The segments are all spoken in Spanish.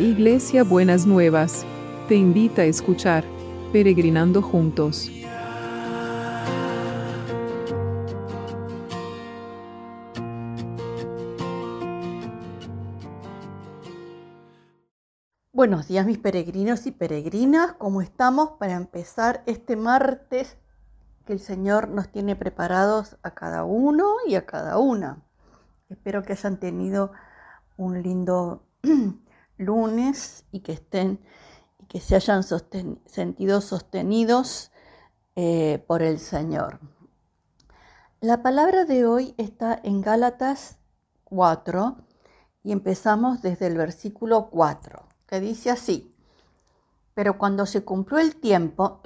Iglesia Buenas Nuevas, te invita a escuchar Peregrinando Juntos. Buenos días mis peregrinos y peregrinas, ¿cómo estamos para empezar este martes que el Señor nos tiene preparados a cada uno y a cada una? Espero que hayan tenido un lindo lunes y que estén y que se hayan sentido sostenidos eh, por el Señor. La palabra de hoy está en Gálatas 4 y empezamos desde el versículo 4, que dice así, pero cuando se cumplió el tiempo,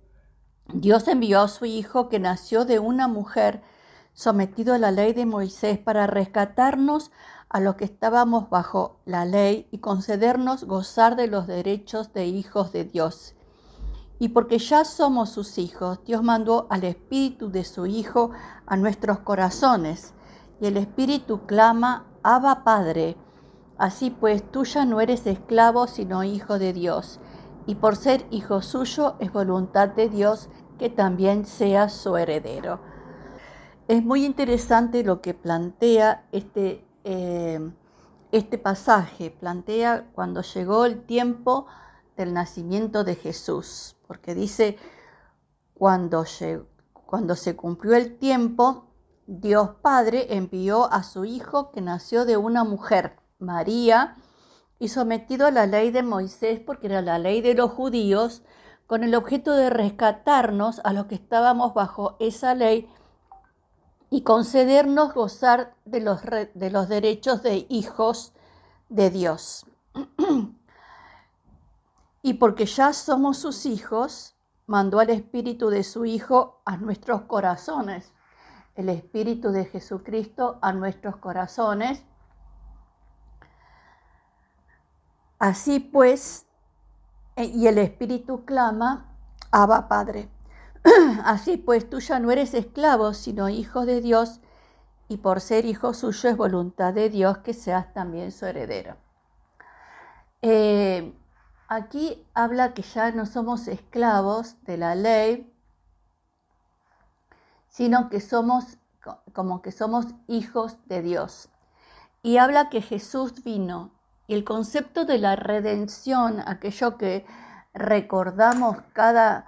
Dios envió a su Hijo que nació de una mujer sometido a la ley de Moisés para rescatarnos a los que estábamos bajo la ley y concedernos gozar de los derechos de hijos de Dios. Y porque ya somos sus hijos, Dios mandó al Espíritu de su Hijo a nuestros corazones, y el Espíritu clama, Abba Padre. Así pues, tú ya no eres esclavo, sino hijo de Dios, y por ser hijo suyo es voluntad de Dios que también seas su heredero. Es muy interesante lo que plantea este eh, este pasaje. Plantea cuando llegó el tiempo del nacimiento de Jesús, porque dice, cuando, cuando se cumplió el tiempo, Dios Padre envió a su Hijo que nació de una mujer, María, y sometido a la ley de Moisés, porque era la ley de los judíos, con el objeto de rescatarnos a los que estábamos bajo esa ley y concedernos gozar de los, de los derechos de hijos de Dios. y porque ya somos sus hijos, mandó al Espíritu de su Hijo a nuestros corazones, el Espíritu de Jesucristo a nuestros corazones. Así pues, e, y el Espíritu clama, Abba Padre. Así pues, tú ya no eres esclavo, sino hijo de Dios, y por ser hijo suyo es voluntad de Dios que seas también su heredero. Eh, aquí habla que ya no somos esclavos de la ley, sino que somos como que somos hijos de Dios. Y habla que Jesús vino. Y el concepto de la redención, aquello que recordamos cada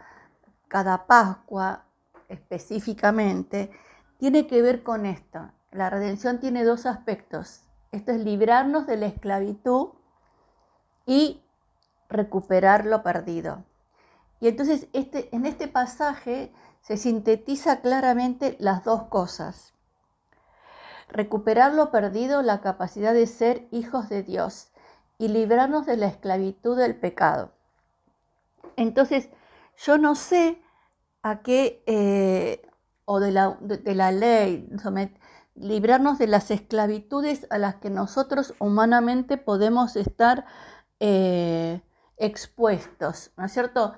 cada Pascua específicamente, tiene que ver con esto. La redención tiene dos aspectos. Esto es librarnos de la esclavitud y recuperar lo perdido. Y entonces este, en este pasaje se sintetiza claramente las dos cosas. Recuperar lo perdido, la capacidad de ser hijos de Dios y librarnos de la esclavitud del pecado. Entonces, yo no sé a qué, eh, o de la, de, la ley, librarnos de las esclavitudes a las que nosotros humanamente podemos estar eh, expuestos, ¿no es cierto?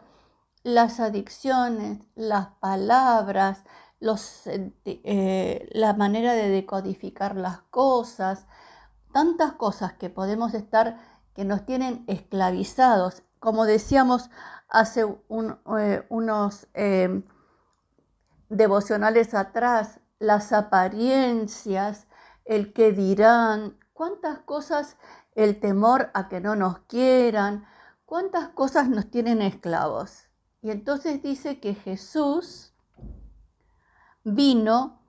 Las adicciones, las palabras, los, eh, la manera de decodificar las cosas, tantas cosas que podemos estar que nos tienen esclavizados. Como decíamos hace eh, unos eh, devocionales atrás, las apariencias, el que dirán, cuántas cosas, el temor a que no nos quieran, cuántas cosas nos tienen esclavos. Y entonces dice que Jesús vino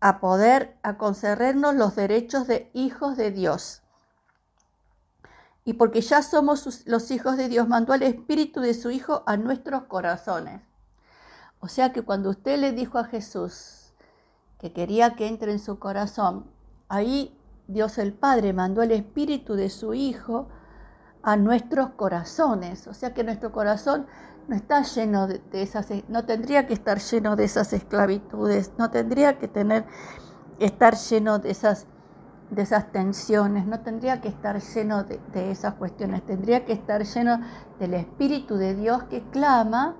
a poder, a concedernos los derechos de hijos de Dios y porque ya somos los hijos de Dios, mandó al Espíritu de su Hijo a nuestros corazones. O sea que cuando usted le dijo a Jesús que quería que entre en su corazón, ahí Dios el Padre mandó el Espíritu de su Hijo a nuestros corazones. O sea que nuestro corazón no está lleno de, esas, no tendría que estar lleno de esas esclavitudes, no tendría que tener, estar lleno de esas de esas tensiones, no tendría que estar lleno de, esas cuestiones, tendría que estar lleno del Espíritu de Dios que clama,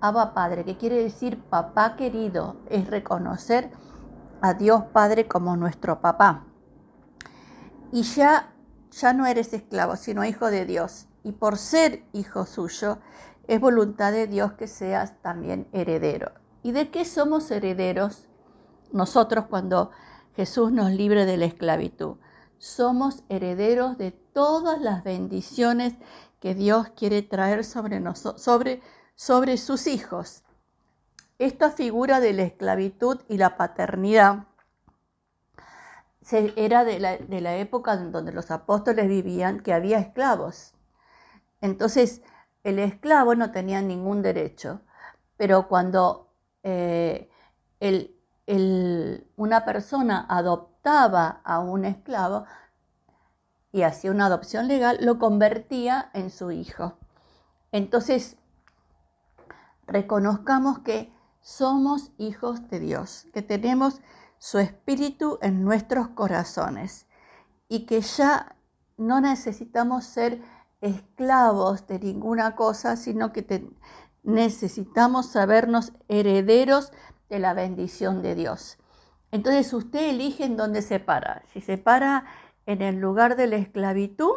Abba Padre, que quiere decir papá querido, es reconocer a Dios Padre como nuestro papá. Y ya ya no eres esclavo, sino hijo de Dios. Y por ser hijo suyo, es voluntad de Dios que seas también heredero. ¿Y de qué somos herederos nosotros cuando Jesús nos libre de la esclavitud? Somos herederos de todas las bendiciones que Dios quiere traer sobre, sobre, sobre sus hijos. Esta figura de la esclavitud y la paternidad era de la, época en donde los apóstoles vivían, que había esclavos. Entonces, el esclavo no tenía ningún derecho, pero cuando eh, una persona adoptaba a un esclavo y hacía una adopción legal, lo convertía en su hijo. Entonces, reconozcamos que somos hijos de Dios, que tenemos su espíritu en nuestros corazones y que ya no necesitamos ser esclavos de ninguna cosa, sino que necesitamos sabernos herederos de la bendición de Dios. Entonces usted elige en dónde se para, si se para en el lugar de la esclavitud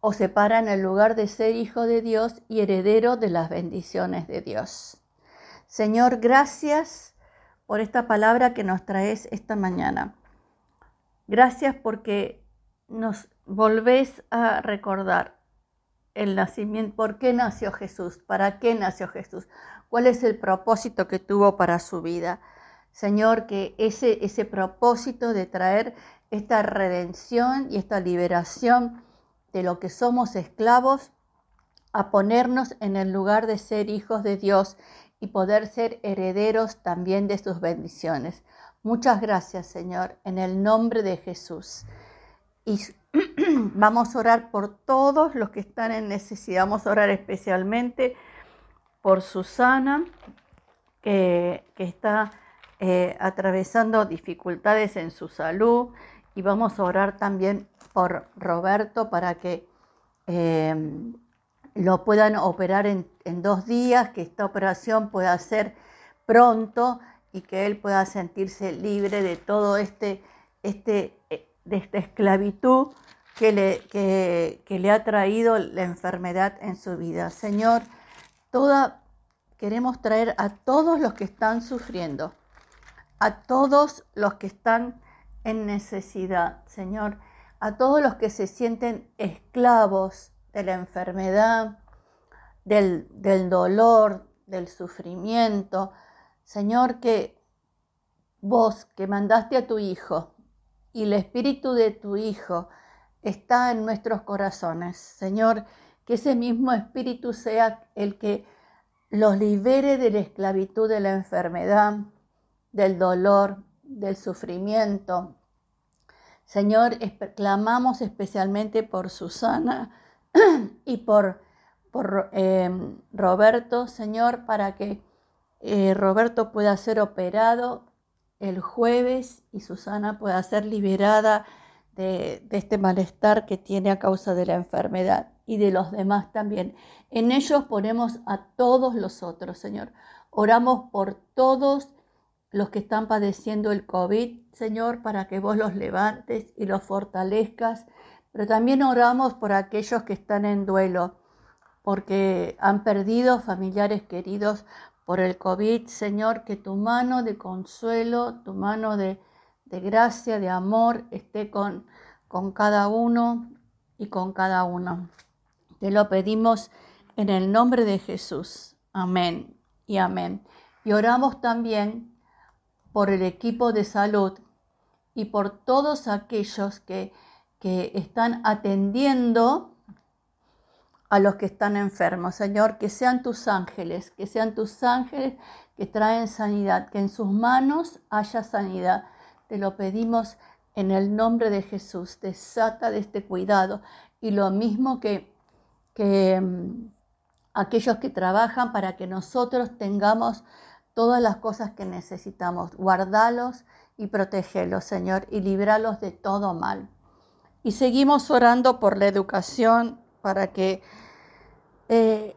o se para en el lugar de ser hijo de Dios y heredero de las bendiciones de Dios. Señor, gracias por esta palabra que nos traes esta mañana. Gracias porque nos volvés a recordar el nacimiento, por qué nació Jesús, para qué nació Jesús, cuál es el propósito que tuvo para su vida. Señor, que ese, ese propósito de traer esta redención y esta liberación de lo que somos esclavos, a ponernos en el lugar de ser hijos de Dios y poder ser herederos también de sus bendiciones. Muchas gracias, Señor, en el nombre de Jesús. vamos a orar por todos los que están en necesidad. Vamos a orar especialmente por Susana, que, está eh, atravesando dificultades en su salud. Y vamos a orar también por Roberto para que em, lo puedan operar en, en, dos días, que esta operación pueda ser pronto y que él pueda sentirse libre de todo este, este eh, de esta esclavitud que le, que, le ha traído la enfermedad en su vida. Señor, toda, queremos traer a todos los que están sufriendo, a todos los que están en necesidad, Señor, a todos los que se sienten esclavos de la enfermedad, del, del dolor, del sufrimiento. Señor, que vos que mandaste a tu Hijo y el espíritu de tu Hijo está en nuestros corazones. Señor, que ese mismo espíritu sea el que los libere de la esclavitud de la enfermedad, del dolor, del sufrimiento. Señor, clamamos especialmente por Susana y por, por eh, Roberto, Señor, para que eh, Roberto pueda ser operado el jueves y Susana pueda ser liberada de, este malestar que tiene a causa de la enfermedad y de los demás también. En ellos ponemos a todos los otros, Señor. Oramos por todos los que están padeciendo el COVID, Señor, para que vos los levantes y los fortalezcas. Pero también oramos por aquellos que están en duelo, porque han perdido familiares queridos por el COVID, Señor, que tu mano de consuelo, tu mano de, gracia, de amor esté con, con cada uno y con cada uno. Te lo pedimos en el nombre de Jesús. Amén y amén. Y oramos también por el equipo de salud y por todos aquellos que, que están atendiendo a los que están enfermos. Señor, que sean tus ángeles, que sean tus ángeles que traen sanidad, que en sus manos haya sanidad. Te lo pedimos en el nombre de Jesús. Desata de este cuidado. Y lo mismo que, que mm, aquellos que trabajan para que nosotros tengamos todas las cosas que necesitamos. Guardalos y protegerlos, Señor, y libralos de todo mal. Y seguimos orando por la educación para que eh,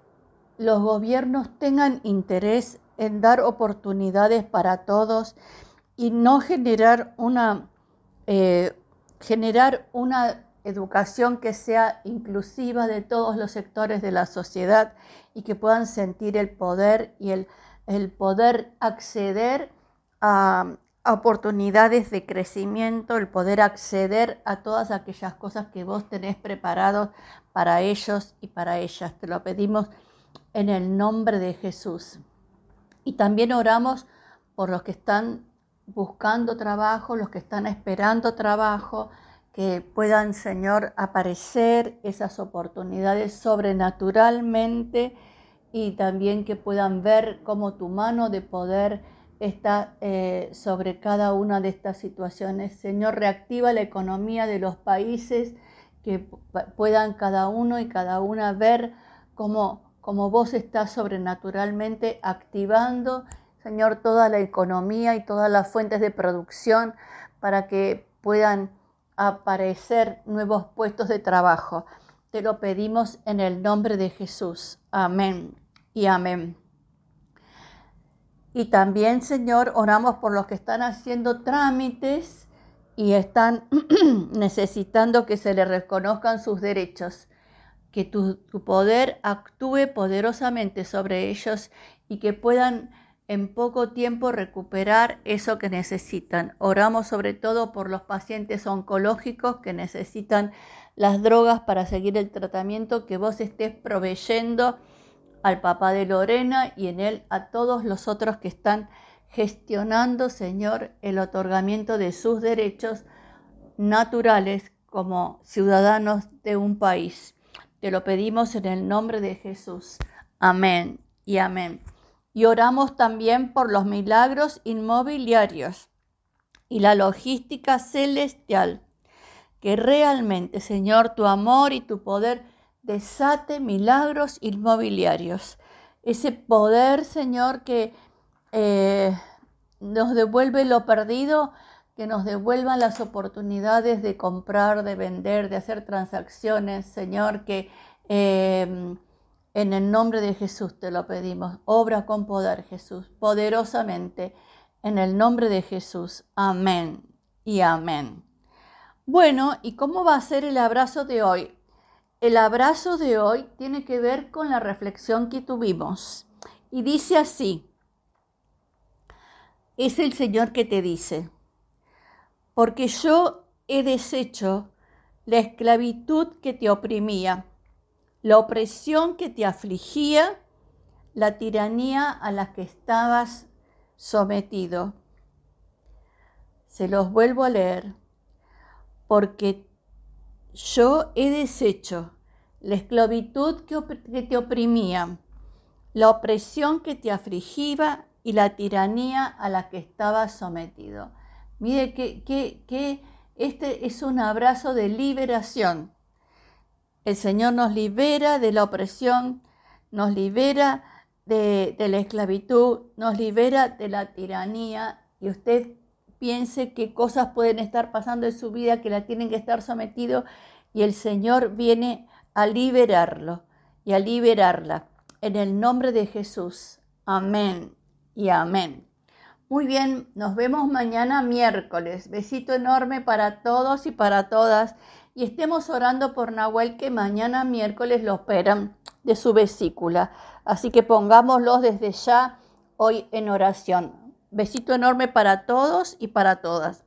los gobiernos tengan interés en dar oportunidades para todos y no generar una, eh, generar una educación que sea inclusiva de todos los sectores de la sociedad y que puedan sentir el poder y el, el poder acceder a, oportunidades de crecimiento, el poder acceder a todas aquellas cosas que vos tenés preparados para ellos y para ellas. Te lo pedimos en el nombre de Jesús. Y también oramos por los que están buscando trabajo, los que están esperando trabajo, que puedan, Señor, aparecer esas oportunidades sobrenaturalmente y también que puedan ver cómo tu mano de poder está eh, sobre cada una de estas situaciones. Señor, reactiva la economía de los países, que puedan cada uno y cada una ver cómo, cómo vos estás sobrenaturalmente activando, Señor, toda la economía y todas las fuentes de producción para que puedan aparecer nuevos puestos de trabajo. Te lo pedimos en el nombre de Jesús. Amén y amén. Y también, Señor, oramos por los que están haciendo trámites y están necesitando que se les reconozcan sus derechos. Que tu, poder actúe poderosamente sobre ellos y que puedan en poco tiempo recuperar eso que necesitan. Oramos sobre todo por los pacientes oncológicos que necesitan las drogas para seguir el tratamiento, que vos estés proveyendo al papá de Lorena y en él a todos los otros que están gestionando, Señor, el otorgamiento de sus derechos naturales como ciudadanos de un país. Te lo pedimos en el nombre de Jesús. Amén y amén. Y oramos también por los milagros inmobiliarios y la logística celestial. Que realmente, Señor, tu amor y tu poder desate milagros inmobiliarios. Ese poder, Señor, que eh, nos devuelve lo perdido, que nos devuelvan las oportunidades de comprar, de vender, de hacer transacciones, Señor, que em, en el nombre de Jesús te lo pedimos. Obra con poder, Jesús, poderosamente, en el nombre de Jesús. Amén y amén. Bueno, ¿y cómo va a ser el abrazo de hoy? El abrazo de hoy tiene que ver con la reflexión que tuvimos y dice así, es el Señor que te dice, porque yo he deshecho la esclavitud que te oprimía, la opresión que te afligía, la tiranía a la que estabas sometido. Se los vuelvo a leer, porque yo he deshecho la esclavitud que, te oprimía, la opresión que te afligía y la tiranía a la que estabas sometido. Mire que, que, este es un abrazo de liberación. El Señor nos libera de la opresión, nos libera de, la esclavitud, nos libera de la tiranía. Y usted piense qué cosas pueden estar pasando en su vida que la tienen que estar sometido y el Señor viene a liberarlo y a liberarla. En el nombre de Jesús. Amén y amén. Muy bien, nos vemos mañana miércoles. Besito enorme para todos y para todas. Y estemos orando por Nahuel que mañana miércoles lo operan de su vesícula. Así que pongámoslos desde ya hoy en oración. Besito enorme para todos y para todas.